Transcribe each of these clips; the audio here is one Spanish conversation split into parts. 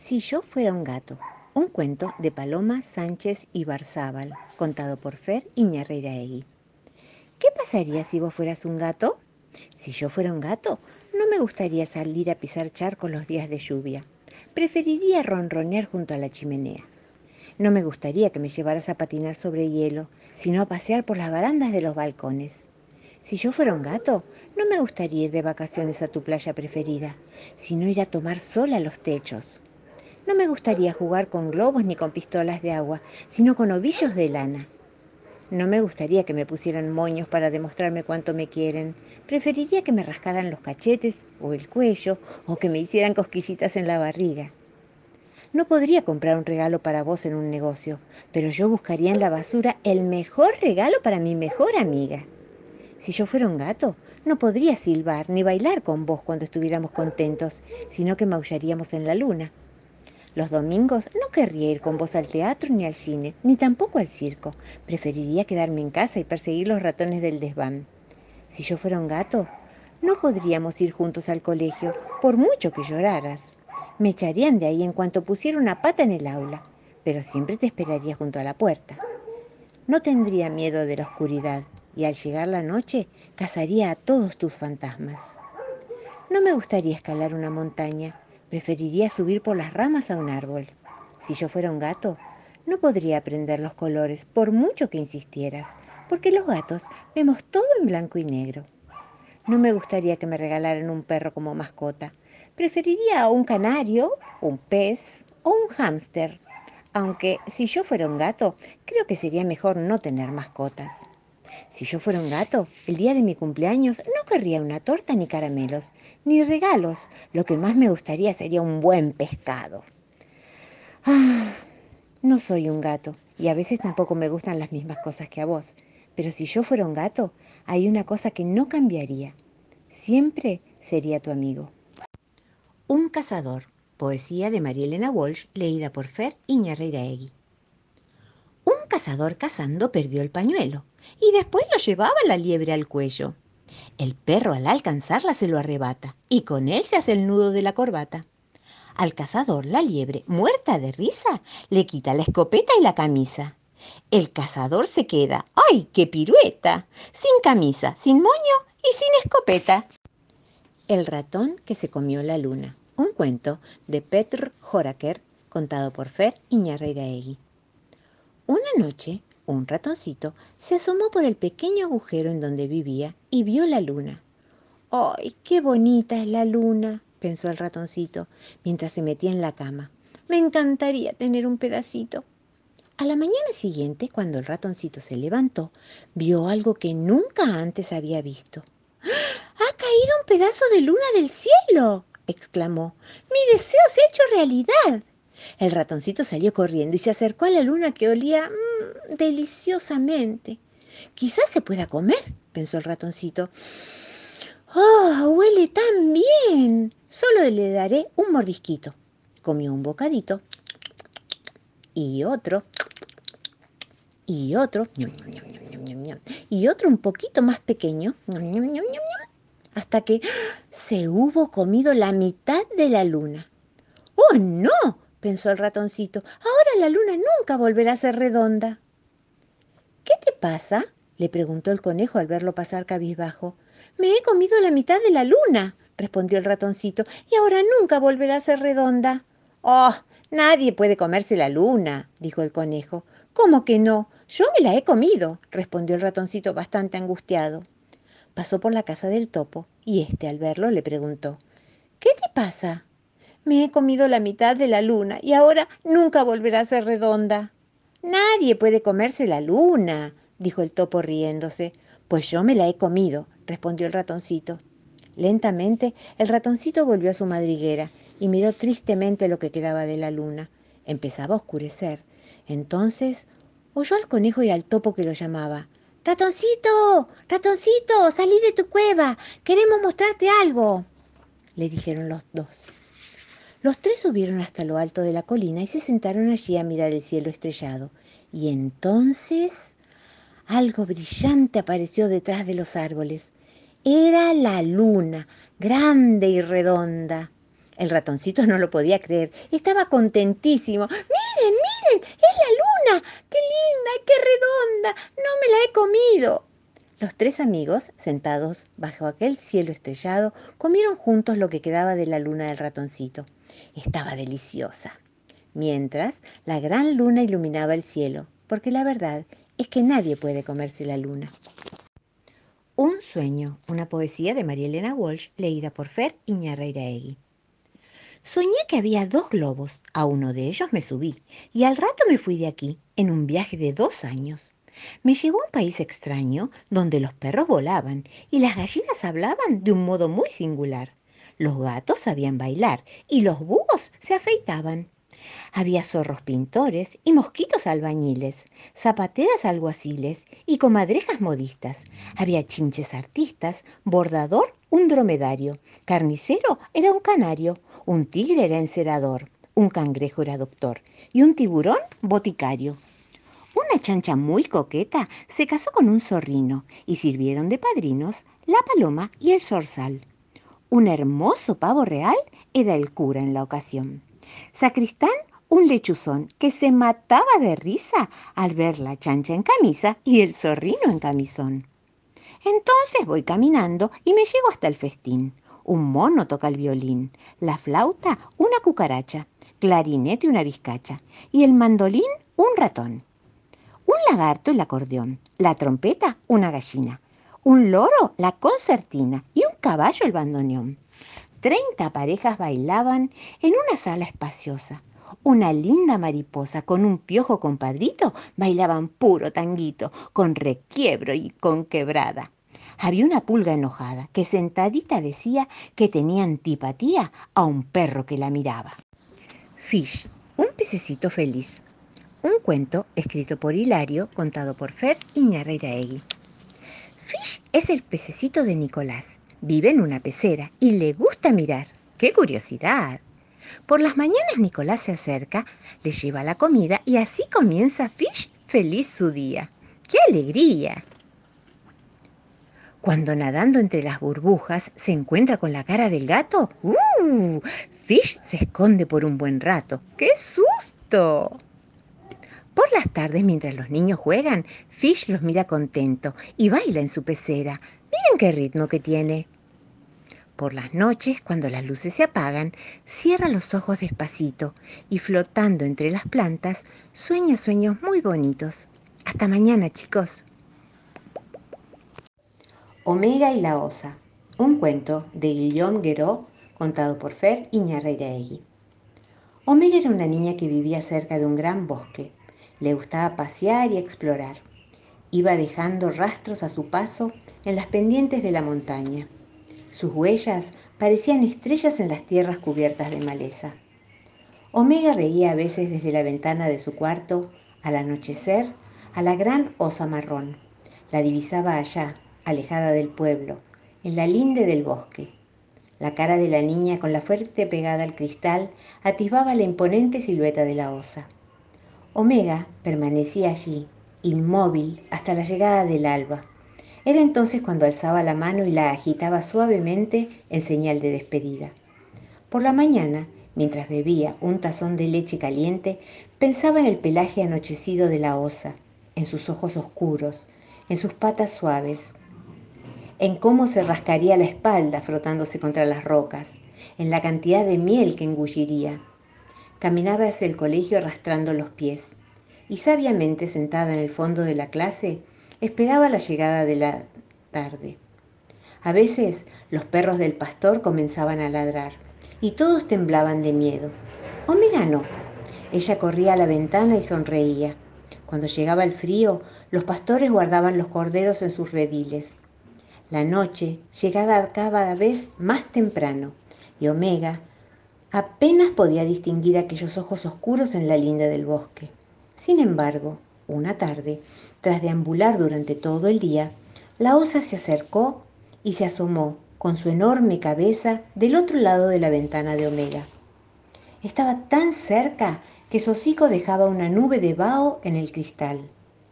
Si yo fuera un gato, un cuento de Paloma Sánchez y Barzábal, contado por Fer Iñarreiraegui. ¿Qué pasaría si vos fueras un gato? Si yo fuera un gato, no me gustaría salir a pisar charcos los días de lluvia. Preferiría ronronear junto a la chimenea. No me gustaría que me llevaras a patinar sobre hielo, sino a pasear por las barandas de los balcones. Si yo fuera un gato, no me gustaría ir de vacaciones a tu playa preferida, sino ir a tomar sol a los techos. No me gustaría jugar con globos ni con pistolas de agua, sino con ovillos de lana. No me gustaría que me pusieran moños para demostrarme cuánto me quieren. Preferiría que me rascaran los cachetes o el cuello o que me hicieran cosquillitas en la barriga. No podría comprar un regalo para vos en un negocio, pero yo buscaría en la basura el mejor regalo para mi mejor amiga. Si yo fuera un gato, no podría silbar ni bailar con vos cuando estuviéramos contentos, sino que maullaríamos en la luna. Los domingos no querría ir con vos al teatro ni al cine, ni tampoco al circo. Preferiría quedarme en casa y perseguir los ratones del desván. Si yo fuera un gato, no podríamos ir juntos al colegio, por mucho que lloraras. Me echarían de ahí en cuanto pusiera una pata en el aula, pero siempre te esperaría junto a la puerta. No tendría miedo de la oscuridad y al llegar la noche cazaría a todos tus fantasmas. No me gustaría escalar una montaña, preferiría subir por las ramas a un árbol. Si yo fuera un gato, no podría aprender los colores por mucho que insistieras, porque los gatos vemos todo en blanco y negro. No me gustaría que me regalaran un perro como mascota. Preferiría un canario, un pez o un hámster. Aunque si yo fuera un gato, creo que sería mejor no tener mascotas. Si yo fuera un gato, el día de mi cumpleaños no querría una torta ni caramelos, ni regalos. Lo que más me gustaría sería un buen pescado. Ah, no soy un gato y a veces tampoco me gustan las mismas cosas que a vos. Pero si yo fuera un gato, hay una cosa que no cambiaría. Siempre sería tu amigo. Un cazador. Poesía de María Elena Walsh, leída por Fer Iñarreiraegui. Un cazador cazando perdió el pañuelo y después lo llevaba la liebre al cuello. El perro al alcanzarla se lo arrebata y con él se hace el nudo de la corbata. Al cazador la liebre, muerta de risa, le quita la escopeta y la camisa. El cazador se queda, ¡ay, qué pirueta! Sin camisa, sin moño y sin escopeta. El ratón que se comió la luna. Un cuento de Petr Horaker, contado por Fer Iñarreiraegui. Una noche, un ratoncito se asomó por el pequeño agujero en donde vivía y vio la luna. ¡Ay, qué bonita es la luna! pensó el ratoncito mientras se metía en la cama. Me encantaría tener un pedacito. A la mañana siguiente, cuando el ratoncito se levantó, vio algo que nunca antes había visto. ¡Ha caído un pedazo de luna del cielo! exclamó. Mi deseo se ha hecho realidad. El ratoncito salió corriendo y se acercó a la luna que olía mmm, deliciosamente. Quizás se pueda comer, pensó el ratoncito. ¡Oh, huele tan bien! Solo le daré un mordisquito. Comió un bocadito y otro y otro y otro un poquito más pequeño hasta que se hubo comido la mitad de la luna. ¡Oh, no! Pensó el ratoncito. Ahora la luna nunca volverá a ser redonda. ¿Qué te pasa? le preguntó el conejo al verlo pasar cabizbajo. Me he comido la mitad de la luna, respondió el ratoncito, y ahora nunca volverá a ser redonda. Oh, nadie puede comerse la luna, dijo el conejo. ¿Cómo que no? Yo me la he comido, respondió el ratoncito bastante angustiado. Pasó por la casa del topo y éste al verlo le preguntó ¿Qué te pasa? Me he comido la mitad de la luna y ahora nunca volverá a ser redonda. Nadie puede comerse la luna, dijo el topo riéndose. Pues yo me la he comido, respondió el ratoncito. Lentamente el ratoncito volvió a su madriguera y miró tristemente lo que quedaba de la luna. Empezaba a oscurecer. Entonces oyó al conejo y al topo que lo llamaba. Ratoncito, ratoncito, salí de tu cueva. Queremos mostrarte algo, le dijeron los dos. Los tres subieron hasta lo alto de la colina y se sentaron allí a mirar el cielo estrellado. Y entonces algo brillante apareció detrás de los árboles. Era la luna, grande y redonda. El ratoncito no lo podía creer. Estaba contentísimo. Miren, miren, es la luna. ¡Qué linda qué redonda! No me la he comido. Los tres amigos, sentados bajo aquel cielo estrellado, comieron juntos lo que quedaba de la luna del ratoncito. Estaba deliciosa. Mientras, la gran luna iluminaba el cielo, porque la verdad es que nadie puede comerse la luna. Un sueño, una poesía de María Elena Walsh, leída por Fer Iñarreiraegui. Soñé que había dos globos, a uno de ellos me subí, y al rato me fui de aquí, en un viaje de dos años. Me llevó a un país extraño donde los perros volaban y las gallinas hablaban de un modo muy singular. Los gatos sabían bailar y los búhos se afeitaban. Había zorros pintores y mosquitos albañiles, zapateras alguaciles y comadrejas modistas. Había chinches artistas, bordador un dromedario, carnicero era un canario, un tigre era encerador, un cangrejo era doctor y un tiburón boticario. Una chancha muy coqueta se casó con un zorrino y sirvieron de padrinos la paloma y el zorzal. Un hermoso pavo real era el cura en la ocasión. Sacristán, un lechuzón que se mataba de risa al ver la chancha en camisa y el zorrino en camisón. Entonces voy caminando y me llego hasta el festín. Un mono toca el violín, la flauta una cucaracha, clarinete una vizcacha y el mandolín un ratón lagarto el acordeón, la trompeta una gallina, un loro la concertina y un caballo el bandoneón. Treinta parejas bailaban en una sala espaciosa. Una linda mariposa con un piojo compadrito bailaban puro tanguito, con requiebro y con quebrada. Había una pulga enojada que sentadita decía que tenía antipatía a un perro que la miraba. Fish, un pececito feliz. Cuento escrito por Hilario, contado por Fer Iñarreiraegui. Fish es el pececito de Nicolás. Vive en una pecera y le gusta mirar. ¡Qué curiosidad! Por las mañanas Nicolás se acerca, le lleva la comida y así comienza Fish feliz su día. ¡Qué alegría! Cuando nadando entre las burbujas se encuentra con la cara del gato, ¡uh! Fish se esconde por un buen rato. ¡Qué susto! Por las tardes, mientras los niños juegan, Fish los mira contento y baila en su pecera. Miren qué ritmo que tiene. Por las noches, cuando las luces se apagan, cierra los ojos despacito y flotando entre las plantas, sueña sueños muy bonitos. Hasta mañana, chicos. Omega y la osa. Un cuento de Guillaume Guéraud contado por Fer Iñarreiraegui. Omega era una niña que vivía cerca de un gran bosque. Le gustaba pasear y explorar. Iba dejando rastros a su paso en las pendientes de la montaña. Sus huellas parecían estrellas en las tierras cubiertas de maleza. Omega veía a veces desde la ventana de su cuarto, al anochecer, a la gran osa marrón. La divisaba allá, alejada del pueblo, en la linde del bosque. La cara de la niña, con la fuerte pegada al cristal, atisbaba la imponente silueta de la osa. Omega permanecía allí, inmóvil, hasta la llegada del alba. Era entonces cuando alzaba la mano y la agitaba suavemente en señal de despedida. Por la mañana, mientras bebía un tazón de leche caliente, pensaba en el pelaje anochecido de la osa, en sus ojos oscuros, en sus patas suaves, en cómo se rascaría la espalda frotándose contra las rocas, en la cantidad de miel que engulliría, Caminaba hacia el colegio arrastrando los pies y sabiamente sentada en el fondo de la clase esperaba la llegada de la tarde. A veces los perros del pastor comenzaban a ladrar y todos temblaban de miedo. Omega no. Ella corría a la ventana y sonreía. Cuando llegaba el frío, los pastores guardaban los corderos en sus rediles. La noche llegaba cada vez más temprano y Omega Apenas podía distinguir aquellos ojos oscuros en la linde del bosque. Sin embargo, una tarde, tras deambular durante todo el día, la osa se acercó y se asomó con su enorme cabeza del otro lado de la ventana de Omega. Estaba tan cerca que su hocico dejaba una nube de vaho en el cristal,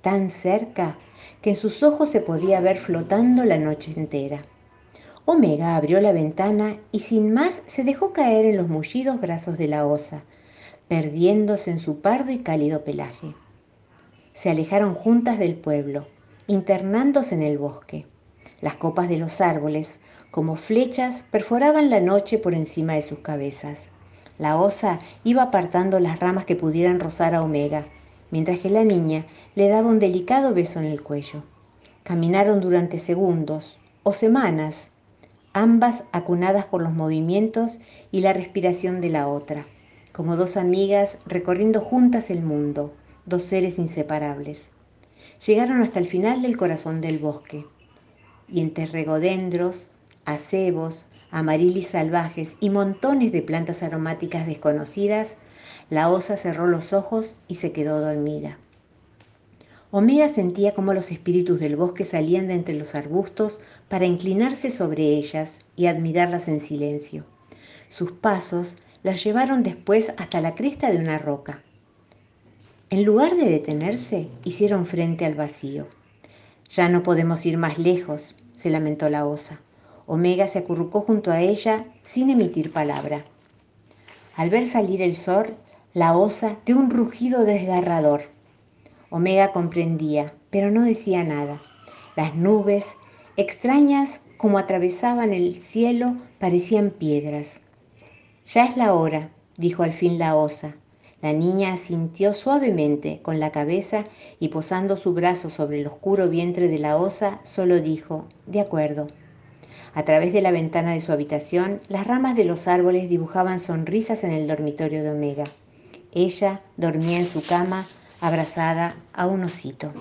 tan cerca que en sus ojos se podía ver flotando la noche entera. Omega abrió la ventana y sin más se dejó caer en los mullidos brazos de la osa, perdiéndose en su pardo y cálido pelaje. Se alejaron juntas del pueblo, internándose en el bosque. Las copas de los árboles, como flechas, perforaban la noche por encima de sus cabezas. La osa iba apartando las ramas que pudieran rozar a Omega, mientras que la niña le daba un delicado beso en el cuello. Caminaron durante segundos o semanas, ambas acunadas por los movimientos y la respiración de la otra, como dos amigas recorriendo juntas el mundo, dos seres inseparables. Llegaron hasta el final del corazón del bosque, y entre regodendros, acebos, amarilis salvajes y montones de plantas aromáticas desconocidas, la osa cerró los ojos y se quedó dormida. Omega sentía cómo los espíritus del bosque salían de entre los arbustos para inclinarse sobre ellas y admirarlas en silencio. Sus pasos las llevaron después hasta la cresta de una roca. En lugar de detenerse, hicieron frente al vacío. Ya no podemos ir más lejos, se lamentó la osa. Omega se acurrucó junto a ella sin emitir palabra. Al ver salir el sol, la osa dio un rugido desgarrador. Omega comprendía, pero no decía nada. Las nubes, extrañas como atravesaban el cielo, parecían piedras. Ya es la hora, dijo al fin la osa. La niña asintió suavemente con la cabeza y posando su brazo sobre el oscuro vientre de la osa, solo dijo, de acuerdo. A través de la ventana de su habitación, las ramas de los árboles dibujaban sonrisas en el dormitorio de Omega. Ella dormía en su cama abrazada a un osito.